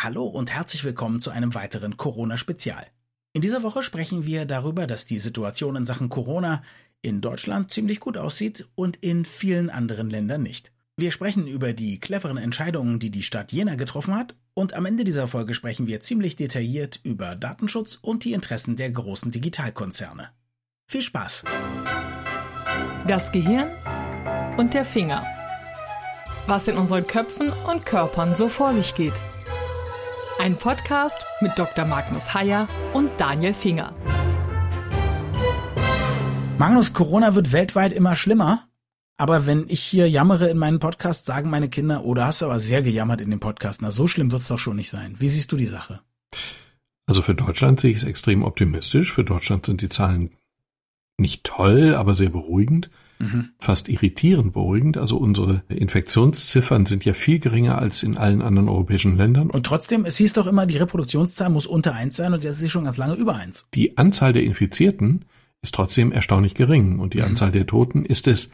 Hallo und herzlich willkommen zu einem weiteren Corona-Spezial. In dieser Woche sprechen wir darüber, dass die Situation in Sachen Corona in Deutschland ziemlich gut aussieht und in vielen anderen Ländern nicht. Wir sprechen über die cleveren Entscheidungen, die die Stadt Jena getroffen hat und am Ende dieser Folge sprechen wir ziemlich detailliert über Datenschutz und die Interessen der großen Digitalkonzerne. Viel Spaß! Das Gehirn und der Finger. Was in unseren Köpfen und Körpern so vor sich geht. Ein Podcast mit Dr. Magnus Heyer und Daniel Finger. Magnus, Corona wird weltweit immer schlimmer. Aber wenn ich hier jammere in meinen Podcast, sagen meine Kinder, oh, da hast du aber sehr gejammert in dem Podcast. Na, so schlimm wird's doch schon nicht sein. Wie siehst du die Sache? Also für Deutschland sehe ich es extrem optimistisch. Für Deutschland sind die Zahlen nicht toll, aber sehr beruhigend. Mhm. Fast irritierend beruhigend. Also unsere Infektionsziffern sind ja viel geringer als in allen anderen europäischen Ländern. Und trotzdem, es hieß doch immer, die Reproduktionszahl muss unter eins sein und jetzt ist sie schon ganz lange über eins. Die Anzahl der Infizierten ist trotzdem erstaunlich gering und die mhm. Anzahl der Toten ist es,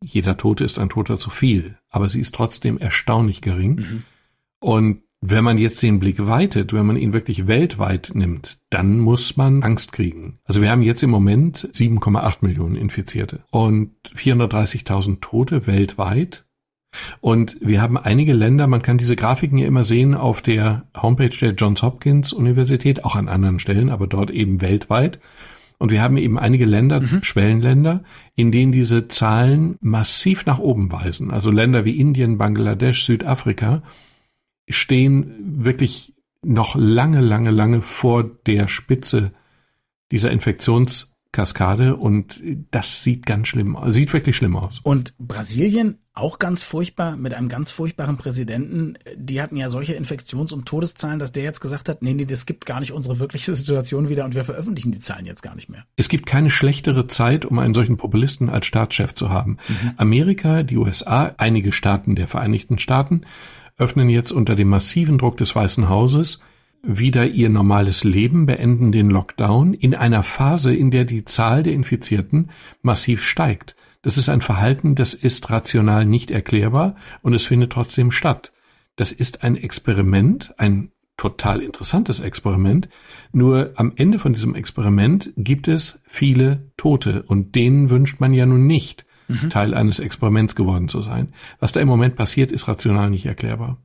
jeder Tote ist ein Toter zu viel, aber sie ist trotzdem erstaunlich gering. Mhm. Und wenn man jetzt den Blick weitet, wenn man ihn wirklich weltweit nimmt, dann muss man Angst kriegen. Also wir haben jetzt im Moment 7,8 Millionen Infizierte und 430.000 Tote weltweit. Und wir haben einige Länder, man kann diese Grafiken ja immer sehen auf der Homepage der Johns Hopkins Universität, auch an anderen Stellen, aber dort eben weltweit. Und wir haben eben einige Länder, mhm. Schwellenländer, in denen diese Zahlen massiv nach oben weisen. Also Länder wie Indien, Bangladesch, Südafrika stehen wirklich noch lange, lange, lange vor der Spitze dieser Infektionskaskade und das sieht ganz schlimm, sieht wirklich schlimm aus. Und Brasilien auch ganz furchtbar mit einem ganz furchtbaren Präsidenten. Die hatten ja solche Infektions- und Todeszahlen, dass der jetzt gesagt hat, nee, nee, das gibt gar nicht unsere wirkliche Situation wieder und wir veröffentlichen die Zahlen jetzt gar nicht mehr. Es gibt keine schlechtere Zeit, um einen solchen Populisten als Staatschef zu haben. Mhm. Amerika, die USA, einige Staaten der Vereinigten Staaten öffnen jetzt unter dem massiven Druck des Weißen Hauses wieder ihr normales Leben, beenden den Lockdown in einer Phase, in der die Zahl der Infizierten massiv steigt. Das ist ein Verhalten, das ist rational nicht erklärbar und es findet trotzdem statt. Das ist ein Experiment, ein total interessantes Experiment. Nur am Ende von diesem Experiment gibt es viele Tote und denen wünscht man ja nun nicht mhm. Teil eines Experiments geworden zu sein. Was da im Moment passiert, ist rational nicht erklärbar.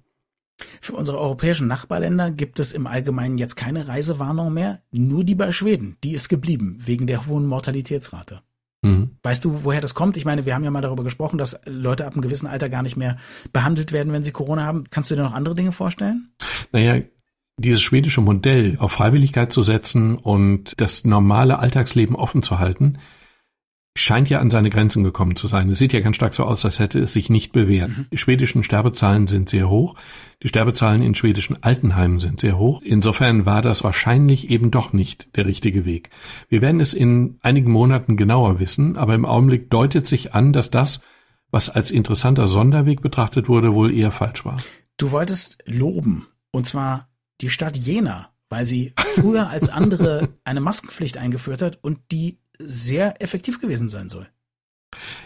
Für unsere europäischen Nachbarländer gibt es im Allgemeinen jetzt keine Reisewarnung mehr, nur die bei Schweden, die ist geblieben, wegen der hohen Mortalitätsrate. Mhm. Weißt du, woher das kommt? Ich meine, wir haben ja mal darüber gesprochen, dass Leute ab einem gewissen Alter gar nicht mehr behandelt werden, wenn sie Corona haben. Kannst du dir noch andere Dinge vorstellen? Naja, dieses schwedische Modell auf Freiwilligkeit zu setzen und das normale Alltagsleben offen zu halten, scheint ja an seine Grenzen gekommen zu sein. Es sieht ja ganz stark so aus, als hätte es sich nicht bewährt. Mhm. Die schwedischen Sterbezahlen sind sehr hoch. Die Sterbezahlen in schwedischen Altenheimen sind sehr hoch. Insofern war das wahrscheinlich eben doch nicht der richtige Weg. Wir werden es in einigen Monaten genauer wissen, aber im Augenblick deutet sich an, dass das, was als interessanter Sonderweg betrachtet wurde, wohl eher falsch war. Du wolltest loben, und zwar die Stadt Jena, weil sie früher als andere eine Maskenpflicht eingeführt hat und die sehr effektiv gewesen sein soll.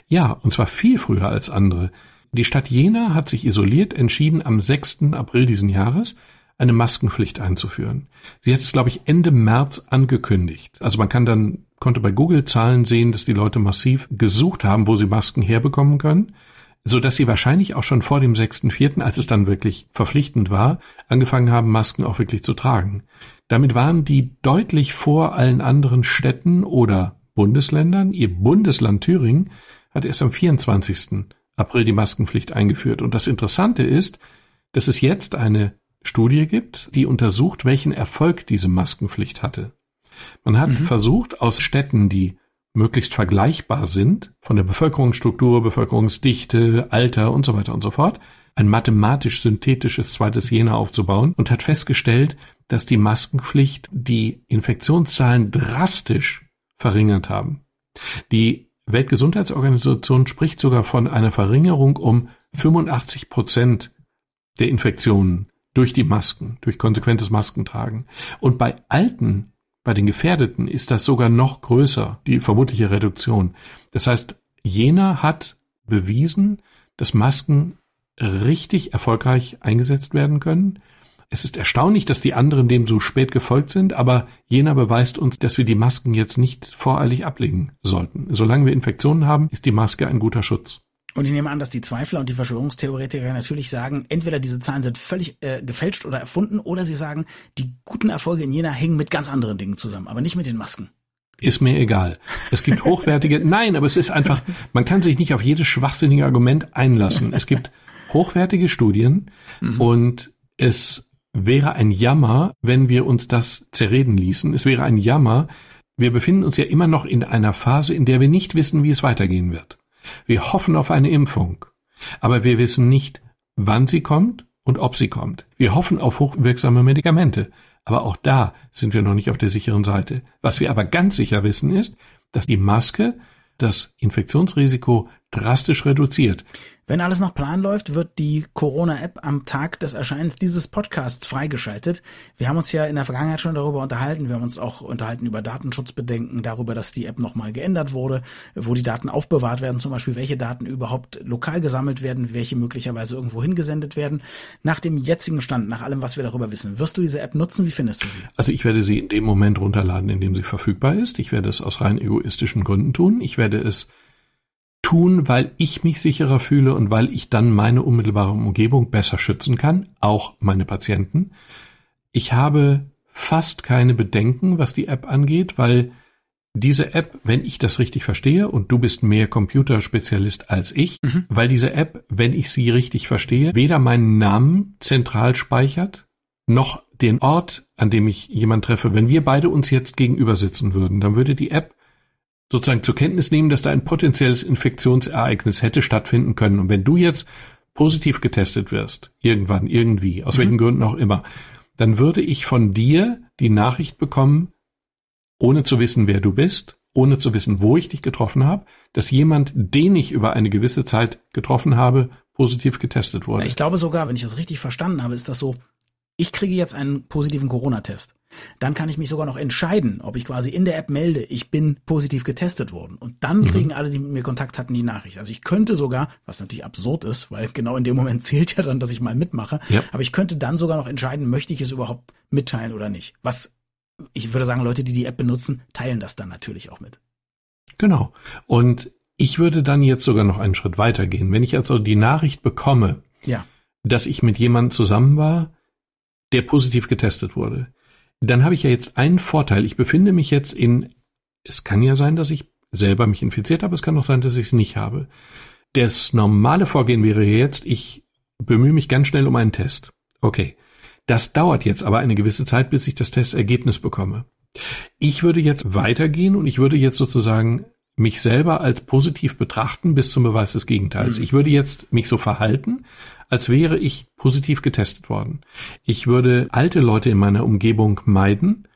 Ja, und zwar viel früher als andere. Die Stadt Jena hat sich isoliert entschieden, am 6. April diesen Jahres eine Maskenpflicht einzuführen. Sie hat es, glaube ich, Ende März angekündigt. Also man kann dann, konnte bei Google Zahlen sehen, dass die Leute massiv gesucht haben, wo sie Masken herbekommen können, so dass sie wahrscheinlich auch schon vor dem 6.4., als es dann wirklich verpflichtend war, angefangen haben, Masken auch wirklich zu tragen. Damit waren die deutlich vor allen anderen Städten oder Bundesländern. Ihr Bundesland Thüringen hat erst am 24. April die Maskenpflicht eingeführt. Und das Interessante ist, dass es jetzt eine Studie gibt, die untersucht, welchen Erfolg diese Maskenpflicht hatte. Man hat mhm. versucht, aus Städten, die möglichst vergleichbar sind, von der Bevölkerungsstruktur, Bevölkerungsdichte, Alter und so weiter und so fort, ein mathematisch-synthetisches zweites Jena aufzubauen und hat festgestellt, dass die Maskenpflicht die Infektionszahlen drastisch verringert haben. Die Weltgesundheitsorganisation spricht sogar von einer Verringerung um 85 Prozent der Infektionen durch die Masken, durch konsequentes Maskentragen. Und bei Alten, bei den Gefährdeten ist das sogar noch größer, die vermutliche Reduktion. Das heißt, Jena hat bewiesen, dass Masken richtig erfolgreich eingesetzt werden können Es ist erstaunlich, dass die anderen dem so spät gefolgt sind, aber jener beweist uns, dass wir die Masken jetzt nicht voreilig ablegen sollten. Solange wir Infektionen haben, ist die Maske ein guter Schutz. Und ich nehme an, dass die Zweifler und die Verschwörungstheoretiker natürlich sagen, entweder diese Zahlen sind völlig äh, gefälscht oder erfunden, oder sie sagen, die guten Erfolge in Jena hängen mit ganz anderen Dingen zusammen, aber nicht mit den Masken. Ist mir egal. Es gibt hochwertige, nein, aber es ist einfach, man kann sich nicht auf jedes schwachsinnige Argument einlassen. Es gibt hochwertige Studien mhm. und es wäre ein Jammer, wenn wir uns das zerreden ließen. Es wäre ein Jammer. Wir befinden uns ja immer noch in einer Phase, in der wir nicht wissen, wie es weitergehen wird. Wir hoffen auf eine Impfung, aber wir wissen nicht, wann sie kommt und ob sie kommt. Wir hoffen auf hochwirksame Medikamente, aber auch da sind wir noch nicht auf der sicheren Seite. Was wir aber ganz sicher wissen ist, dass die Maske das Infektionsrisiko drastisch reduziert. Wenn alles nach Plan läuft, wird die Corona-App am Tag des Erscheinens dieses Podcasts freigeschaltet. Wir haben uns ja in der Vergangenheit schon darüber unterhalten. Wir haben uns auch unterhalten über Datenschutzbedenken, darüber, dass die App nochmal geändert wurde, wo die Daten aufbewahrt werden, zum Beispiel welche Daten überhaupt lokal gesammelt werden, welche möglicherweise irgendwo hingesendet werden. Nach dem jetzigen Stand, nach allem, was wir darüber wissen, wirst du diese App nutzen? Wie findest du sie? Also ich werde sie in dem Moment runterladen, in dem sie verfügbar ist. Ich werde es aus rein egoistischen Gründen tun. Ich werde es tun, weil ich mich sicherer fühle und weil ich dann meine unmittelbare Umgebung besser schützen kann, auch meine Patienten. Ich habe fast keine Bedenken, was die App angeht, weil diese App, wenn ich das richtig verstehe, und du bist mehr Computerspezialist als ich, mhm. weil diese App, wenn ich sie richtig verstehe, weder meinen Namen zentral speichert, noch den Ort, an dem ich jemand treffe. Wenn wir beide uns jetzt gegenüber sitzen würden, dann würde die App sozusagen zur Kenntnis nehmen, dass da ein potenzielles Infektionsereignis hätte stattfinden können. Und wenn du jetzt positiv getestet wirst, irgendwann, irgendwie, aus mhm. welchen Gründen auch immer, dann würde ich von dir die Nachricht bekommen, ohne zu wissen, wer du bist, ohne zu wissen, wo ich dich getroffen habe, dass jemand, den ich über eine gewisse Zeit getroffen habe, positiv getestet wurde. Ich glaube sogar, wenn ich das richtig verstanden habe, ist das so, ich kriege jetzt einen positiven Corona-Test. Dann kann ich mich sogar noch entscheiden, ob ich quasi in der App melde, ich bin positiv getestet worden. Und dann mhm. kriegen alle, die mit mir Kontakt hatten, die Nachricht. Also ich könnte sogar, was natürlich absurd ist, weil genau in dem Moment zählt ja dann, dass ich mal mitmache, ja. aber ich könnte dann sogar noch entscheiden, möchte ich es überhaupt mitteilen oder nicht. Was ich würde sagen, Leute, die die App benutzen, teilen das dann natürlich auch mit. Genau. Und ich würde dann jetzt sogar noch einen Schritt weitergehen. Wenn ich also die Nachricht bekomme, ja. dass ich mit jemandem zusammen war, der positiv getestet wurde, dann habe ich ja jetzt einen Vorteil. Ich befinde mich jetzt in, es kann ja sein, dass ich selber mich infiziert habe, es kann auch sein, dass ich es nicht habe. Das normale Vorgehen wäre jetzt, ich bemühe mich ganz schnell um einen Test. Okay. Das dauert jetzt aber eine gewisse Zeit, bis ich das Testergebnis bekomme. Ich würde jetzt weitergehen und ich würde jetzt sozusagen mich selber als positiv betrachten bis zum Beweis des Gegenteils. Mhm. Ich würde jetzt mich so verhalten, als wäre ich positiv getestet worden. Ich würde alte Leute in meiner Umgebung meiden.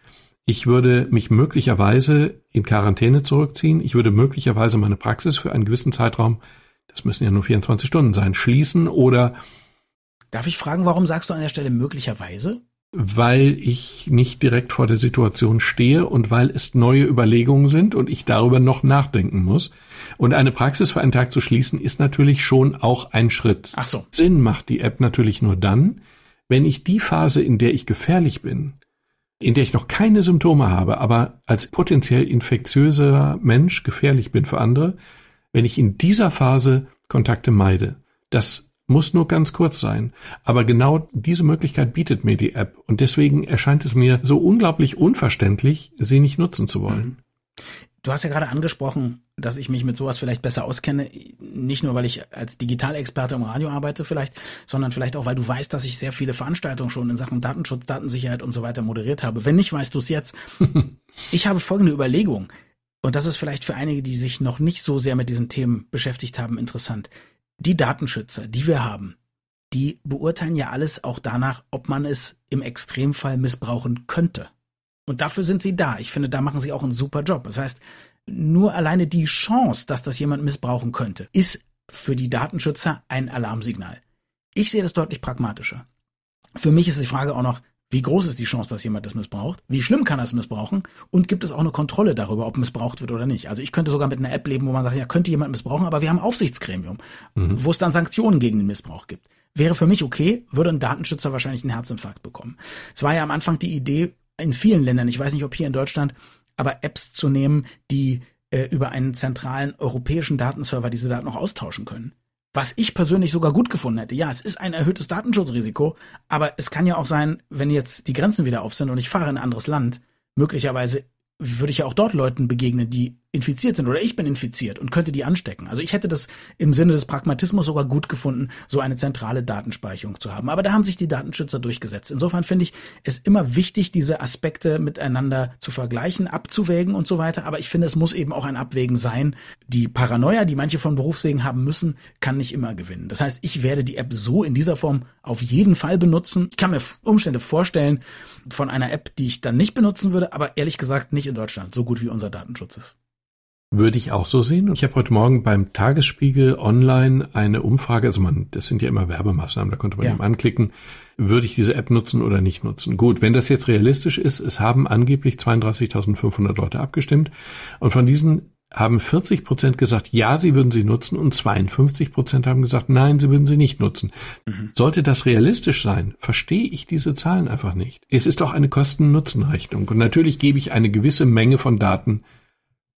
Ich würde mich möglicherweise in Quarantäne zurückziehen. Ich würde möglicherweise meine Praxis für einen gewissen Zeitraum, das müssen ja nur 24 Stunden sein, schließen oder Darf ich fragen, warum sagst du an der Stelle möglicherweise? Weil ich nicht direkt vor der Situation stehe und weil es neue Überlegungen sind und ich darüber noch nachdenken muss. Und eine Praxis für einen Tag zu schließen ist natürlich schon auch ein Schritt. Ach so. Sinn macht die App natürlich nur dann, wenn ich die Phase, in der ich gefährlich bin, in der ich noch keine Symptome habe, aber als potenziell infektiöser Mensch gefährlich bin für andere, wenn ich in dieser Phase Kontakte meide. Das muss nur ganz kurz sein. Aber genau diese Möglichkeit bietet mir die App und deswegen erscheint es mir so unglaublich unverständlich, sie nicht nutzen zu wollen. Mhm. Du hast ja gerade angesprochen, dass ich mich mit sowas vielleicht besser auskenne. Nicht nur, weil ich als Digitalexperte im Radio arbeite vielleicht, sondern vielleicht auch, weil du weißt, dass ich sehr viele Veranstaltungen schon in Sachen Datenschutz, Datensicherheit und so weiter moderiert habe. Wenn nicht, weißt du es jetzt. ich habe folgende Überlegung. Und das ist vielleicht für einige, die sich noch nicht so sehr mit diesen Themen beschäftigt haben, interessant die Datenschützer, die wir haben, die beurteilen ja alles auch danach, ob man es im Extremfall missbrauchen könnte. Und dafür sind sie da. Ich finde, da machen sie auch einen super Job. Das heißt, nur alleine die Chance, dass das jemand missbrauchen könnte, ist für die Datenschützer ein Alarmsignal. Ich sehe das deutlich pragmatischer. Für mich ist die Frage auch noch, wie groß ist die Chance, dass jemand das missbraucht? Wie schlimm kann er es missbrauchen? Und gibt es auch eine Kontrolle darüber, ob missbraucht wird oder nicht? Also ich könnte sogar mit einer App leben, wo man sagt, ja, könnte jemand missbrauchen, aber wir haben ein Aufsichtsgremium, mhm. wo es dann Sanktionen gegen den Missbrauch gibt. wäre für mich okay, würde ein Datenschützer wahrscheinlich einen Herzinfarkt bekommen. Es war ja am Anfang die Idee in vielen Ländern, ich weiß nicht, ob hier in Deutschland, aber Apps zu nehmen, die äh, über einen zentralen europäischen Datenserver diese Daten noch austauschen können. Was ich persönlich sogar gut gefunden hätte. Ja, es ist ein erhöhtes Datenschutzrisiko, aber es kann ja auch sein, wenn jetzt die Grenzen wieder auf sind und ich fahre in ein anderes Land, möglicherweise würde ich ja auch dort Leuten begegnen, die infiziert sind oder ich bin infiziert und könnte die anstecken. Also ich hätte das im Sinne des Pragmatismus sogar gut gefunden, so eine zentrale Datenspeicherung zu haben. Aber da haben sich die Datenschützer durchgesetzt. Insofern finde ich es immer wichtig, diese Aspekte miteinander zu vergleichen, abzuwägen und so weiter. Aber ich finde, es muss eben auch ein Abwägen sein. Die Paranoia, die manche von Berufswegen haben müssen, kann nicht immer gewinnen. Das heißt, ich werde die App so in dieser Form auf jeden Fall benutzen. Ich kann mir Umstände vorstellen von einer App, die ich dann nicht benutzen würde, aber ehrlich gesagt nicht in Deutschland, so gut wie unser Datenschutz ist. Würde ich auch so sehen. Ich habe heute Morgen beim Tagesspiegel online eine Umfrage, also man, das sind ja immer Werbemaßnahmen, da konnte man ja. eben anklicken, würde ich diese App nutzen oder nicht nutzen. Gut, wenn das jetzt realistisch ist, es haben angeblich 32.500 Leute abgestimmt und von diesen haben 40 Prozent gesagt, ja, sie würden sie nutzen und 52 Prozent haben gesagt, nein, sie würden sie nicht nutzen. Mhm. Sollte das realistisch sein, verstehe ich diese Zahlen einfach nicht. Es ist doch eine Kosten-Nutzen-Rechnung und natürlich gebe ich eine gewisse Menge von Daten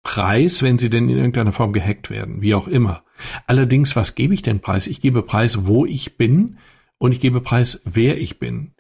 Preis, wenn sie denn in irgendeiner Form gehackt werden, wie auch immer. Allerdings, was gebe ich denn Preis? Ich gebe Preis, wo ich bin und ich gebe Preis, wer ich bin.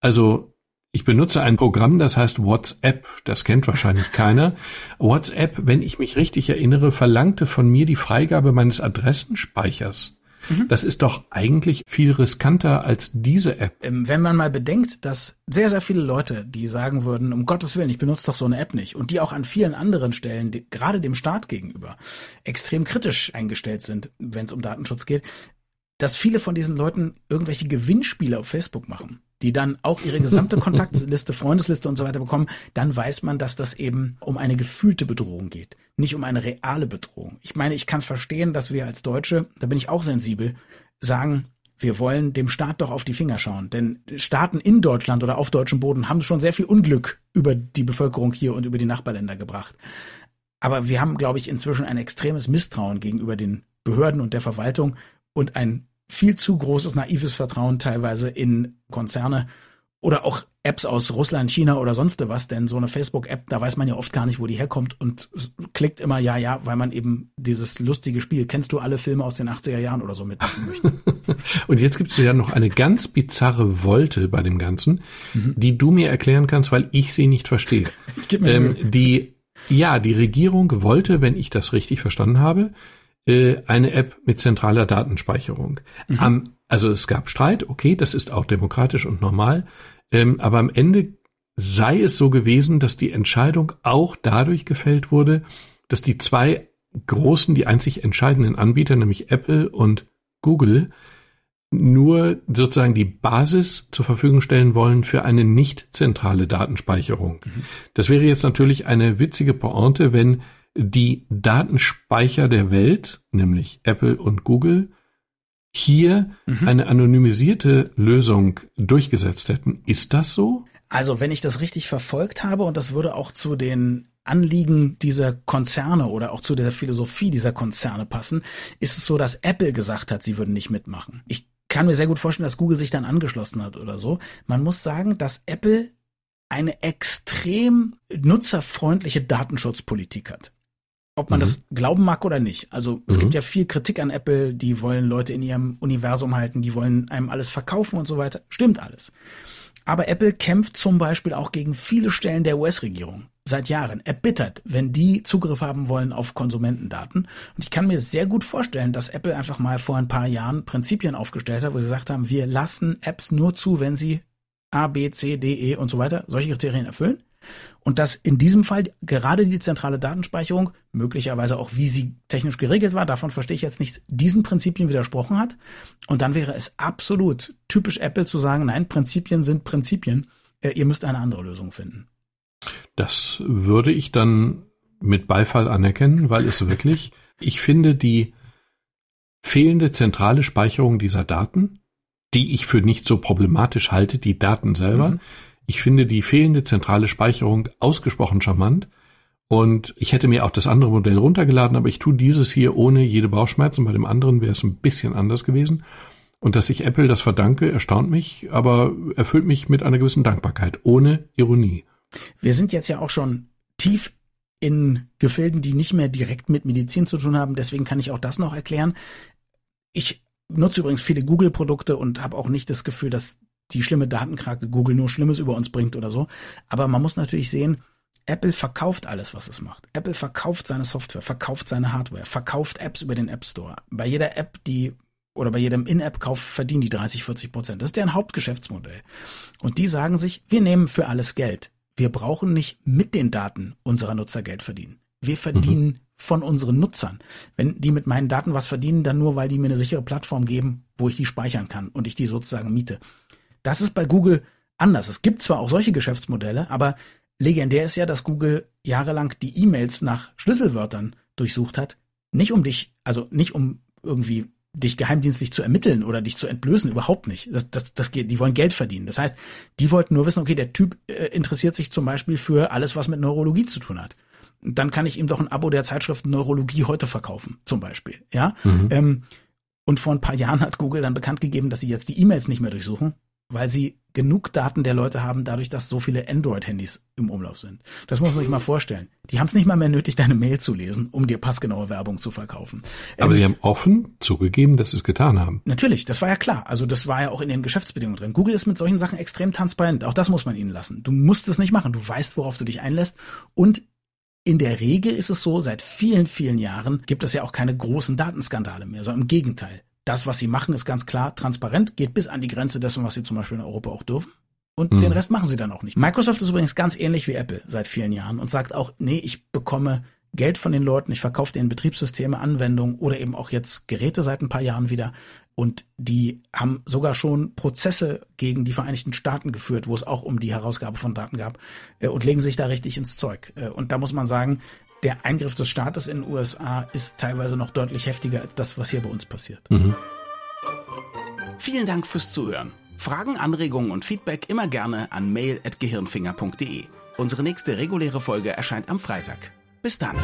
Also ich benutze ein Programm, das heißt WhatsApp. Das kennt wahrscheinlich keiner. WhatsApp, wenn ich mich richtig erinnere, verlangte von mir die Freigabe meines Adressenspeichers. Mhm. Das ist doch eigentlich viel riskanter als diese App. Ähm, wenn man mal bedenkt, dass sehr, sehr viele Leute, die sagen würden, um Gottes Willen, ich benutze doch so eine App nicht, und die auch an vielen anderen Stellen, die, gerade dem Staat gegenüber, extrem kritisch eingestellt sind, wenn es um Datenschutz geht, dass viele von diesen Leuten irgendwelche Gewinnspiele auf Facebook machen die dann auch ihre gesamte Kontaktliste, Freundesliste und so weiter bekommen, dann weiß man, dass das eben um eine gefühlte Bedrohung geht, nicht um eine reale Bedrohung. Ich meine, ich kann verstehen, dass wir als Deutsche, da bin ich auch sensibel, sagen, wir wollen dem Staat doch auf die Finger schauen. Denn Staaten in Deutschland oder auf deutschem Boden haben schon sehr viel Unglück über die Bevölkerung hier und über die Nachbarländer gebracht. Aber wir haben, glaube ich, inzwischen ein extremes Misstrauen gegenüber den Behörden und der Verwaltung und ein viel zu großes naives Vertrauen teilweise in Konzerne oder auch Apps aus Russland, China oder sonst was, denn so eine Facebook-App, da weiß man ja oft gar nicht, wo die herkommt und klickt immer ja, ja, weil man eben dieses lustige Spiel, kennst du alle Filme aus den 80er Jahren oder so mitmachen möchte. und jetzt gibt es ja noch eine ganz bizarre Wolte bei dem Ganzen, mhm. die du mir erklären kannst, weil ich sie nicht verstehe. ähm, die, ja, die Regierung wollte, wenn ich das richtig verstanden habe, äh, eine App mit zentraler Datenspeicherung. Mhm. Am, also es gab Streit, okay, das ist auch demokratisch und normal, ähm, aber am Ende sei es so gewesen, dass die Entscheidung auch dadurch gefällt wurde, dass die zwei großen, die einzig entscheidenden Anbieter, nämlich Apple und Google, nur sozusagen die Basis zur Verfügung stellen wollen für eine nicht zentrale Datenspeicherung. Mhm. Das wäre jetzt natürlich eine witzige Pointe, wenn die Datenspeicher der Welt, nämlich Apple und Google, hier mhm. eine anonymisierte Lösung durchgesetzt hätten. Ist das so? Also, wenn ich das richtig verfolgt habe, und das würde auch zu den Anliegen dieser Konzerne oder auch zu der Philosophie dieser Konzerne passen, ist es so, dass Apple gesagt hat, sie würden nicht mitmachen. Ich kann mir sehr gut vorstellen, dass Google sich dann angeschlossen hat oder so. Man muss sagen, dass Apple eine extrem nutzerfreundliche Datenschutzpolitik hat. Ob man mhm. das glauben mag oder nicht. Also es mhm. gibt ja viel Kritik an Apple, die wollen Leute in ihrem Universum halten, die wollen einem alles verkaufen und so weiter. Stimmt alles. Aber Apple kämpft zum Beispiel auch gegen viele Stellen der US-Regierung seit Jahren erbittert, wenn die Zugriff haben wollen auf Konsumentendaten. Und ich kann mir sehr gut vorstellen, dass Apple einfach mal vor ein paar Jahren Prinzipien aufgestellt hat, wo sie gesagt haben, wir lassen Apps nur zu, wenn sie A, B, C, D, E und so weiter solche Kriterien erfüllen. Und dass in diesem Fall gerade die zentrale Datenspeicherung, möglicherweise auch wie sie technisch geregelt war, davon verstehe ich jetzt nicht, diesen Prinzipien widersprochen hat. Und dann wäre es absolut typisch Apple zu sagen, nein, Prinzipien sind Prinzipien, äh, ihr müsst eine andere Lösung finden. Das würde ich dann mit Beifall anerkennen, weil es wirklich, ich finde die fehlende zentrale Speicherung dieser Daten, die ich für nicht so problematisch halte, die Daten selber, mhm ich finde die fehlende zentrale Speicherung ausgesprochen charmant. Und ich hätte mir auch das andere Modell runtergeladen, aber ich tue dieses hier ohne jede Bauchschmerzen. Bei dem anderen wäre es ein bisschen anders gewesen. Und dass ich Apple das verdanke, erstaunt mich, aber erfüllt mich mit einer gewissen Dankbarkeit, ohne Ironie. Wir sind jetzt ja auch schon tief in Gefilden, die nicht mehr direkt mit Medizin zu tun haben. Deswegen kann ich auch das noch erklären. Ich nutze übrigens viele Google-Produkte und habe auch nicht das Gefühl, dass die schlimme Datenkrake Google nur Schlimmes über uns bringt oder so. Aber man muss natürlich sehen, Apple verkauft alles, was es macht. Apple verkauft seine Software, verkauft seine Hardware, verkauft Apps über den App Store. Bei jeder App, die oder bei jedem In-App-Kauf verdienen die 30, 40 Prozent. Das ist deren Hauptgeschäftsmodell. Und die sagen sich, wir nehmen für alles Geld. Wir brauchen nicht mit den Daten unserer Nutzer Geld verdienen. Wir verdienen mhm. von unseren Nutzern. Wenn die mit meinen Daten was verdienen, dann nur, weil die mir eine sichere Plattform geben, wo ich die speichern kann und ich die sozusagen miete. Das ist bei Google anders. Es gibt zwar auch solche Geschäftsmodelle, aber legendär ist ja, dass Google jahrelang die E-Mails nach Schlüsselwörtern durchsucht hat. Nicht um dich, also nicht um irgendwie dich geheimdienstlich zu ermitteln oder dich zu entblößen, überhaupt nicht. Das, das, das geht, die wollen Geld verdienen. Das heißt, die wollten nur wissen, okay, der Typ äh, interessiert sich zum Beispiel für alles, was mit Neurologie zu tun hat. Dann kann ich ihm doch ein Abo der Zeitschrift Neurologie heute verkaufen, zum Beispiel. Ja. Mhm. Ähm, und vor ein paar Jahren hat Google dann bekannt gegeben, dass sie jetzt die E-Mails nicht mehr durchsuchen, weil sie genug Daten der Leute haben, dadurch, dass so viele Android-Handys im Umlauf sind. Das muss man sich mal vorstellen. Die haben es nicht mal mehr nötig, deine Mail zu lesen, um dir passgenaue Werbung zu verkaufen. Aber ähm, sie haben offen zugegeben, dass sie es getan haben. Natürlich, das war ja klar. Also das war ja auch in den Geschäftsbedingungen drin. Google ist mit solchen Sachen extrem transparent. Auch das muss man ihnen lassen. Du musst es nicht machen. Du weißt, worauf du dich einlässt. Und in der Regel ist es so, seit vielen, vielen Jahren gibt es ja auch keine großen Datenskandale mehr, sondern im Gegenteil das, was sie machen, ist ganz klar transparent, geht bis an die Grenze dessen, was sie zum Beispiel in Europa auch dürfen. Und mhm. den Rest machen sie dann auch nicht. Microsoft ist übrigens ganz ähnlich wie Apple seit vielen Jahren und sagt auch, nee, ich bekomme Geld von den Leuten, ich verkaufe denen Betriebssysteme, Anwendungen oder eben auch jetzt Geräte seit ein paar Jahren wieder. Und die haben sogar schon Prozesse gegen die Vereinigten Staaten geführt, wo es auch um die Herausgabe von Daten gab äh, und legen sich da richtig ins Zeug. Äh, und da muss man sagen, der Eingriff des Staates in den USA ist teilweise noch deutlich heftiger als das, was hier bei uns passiert. Mhm. Vielen Dank fürs Zuhören. Fragen, Anregungen und Feedback immer gerne an mail.gehirnfinger.de. Unsere nächste reguläre Folge erscheint am Freitag. Bis dann.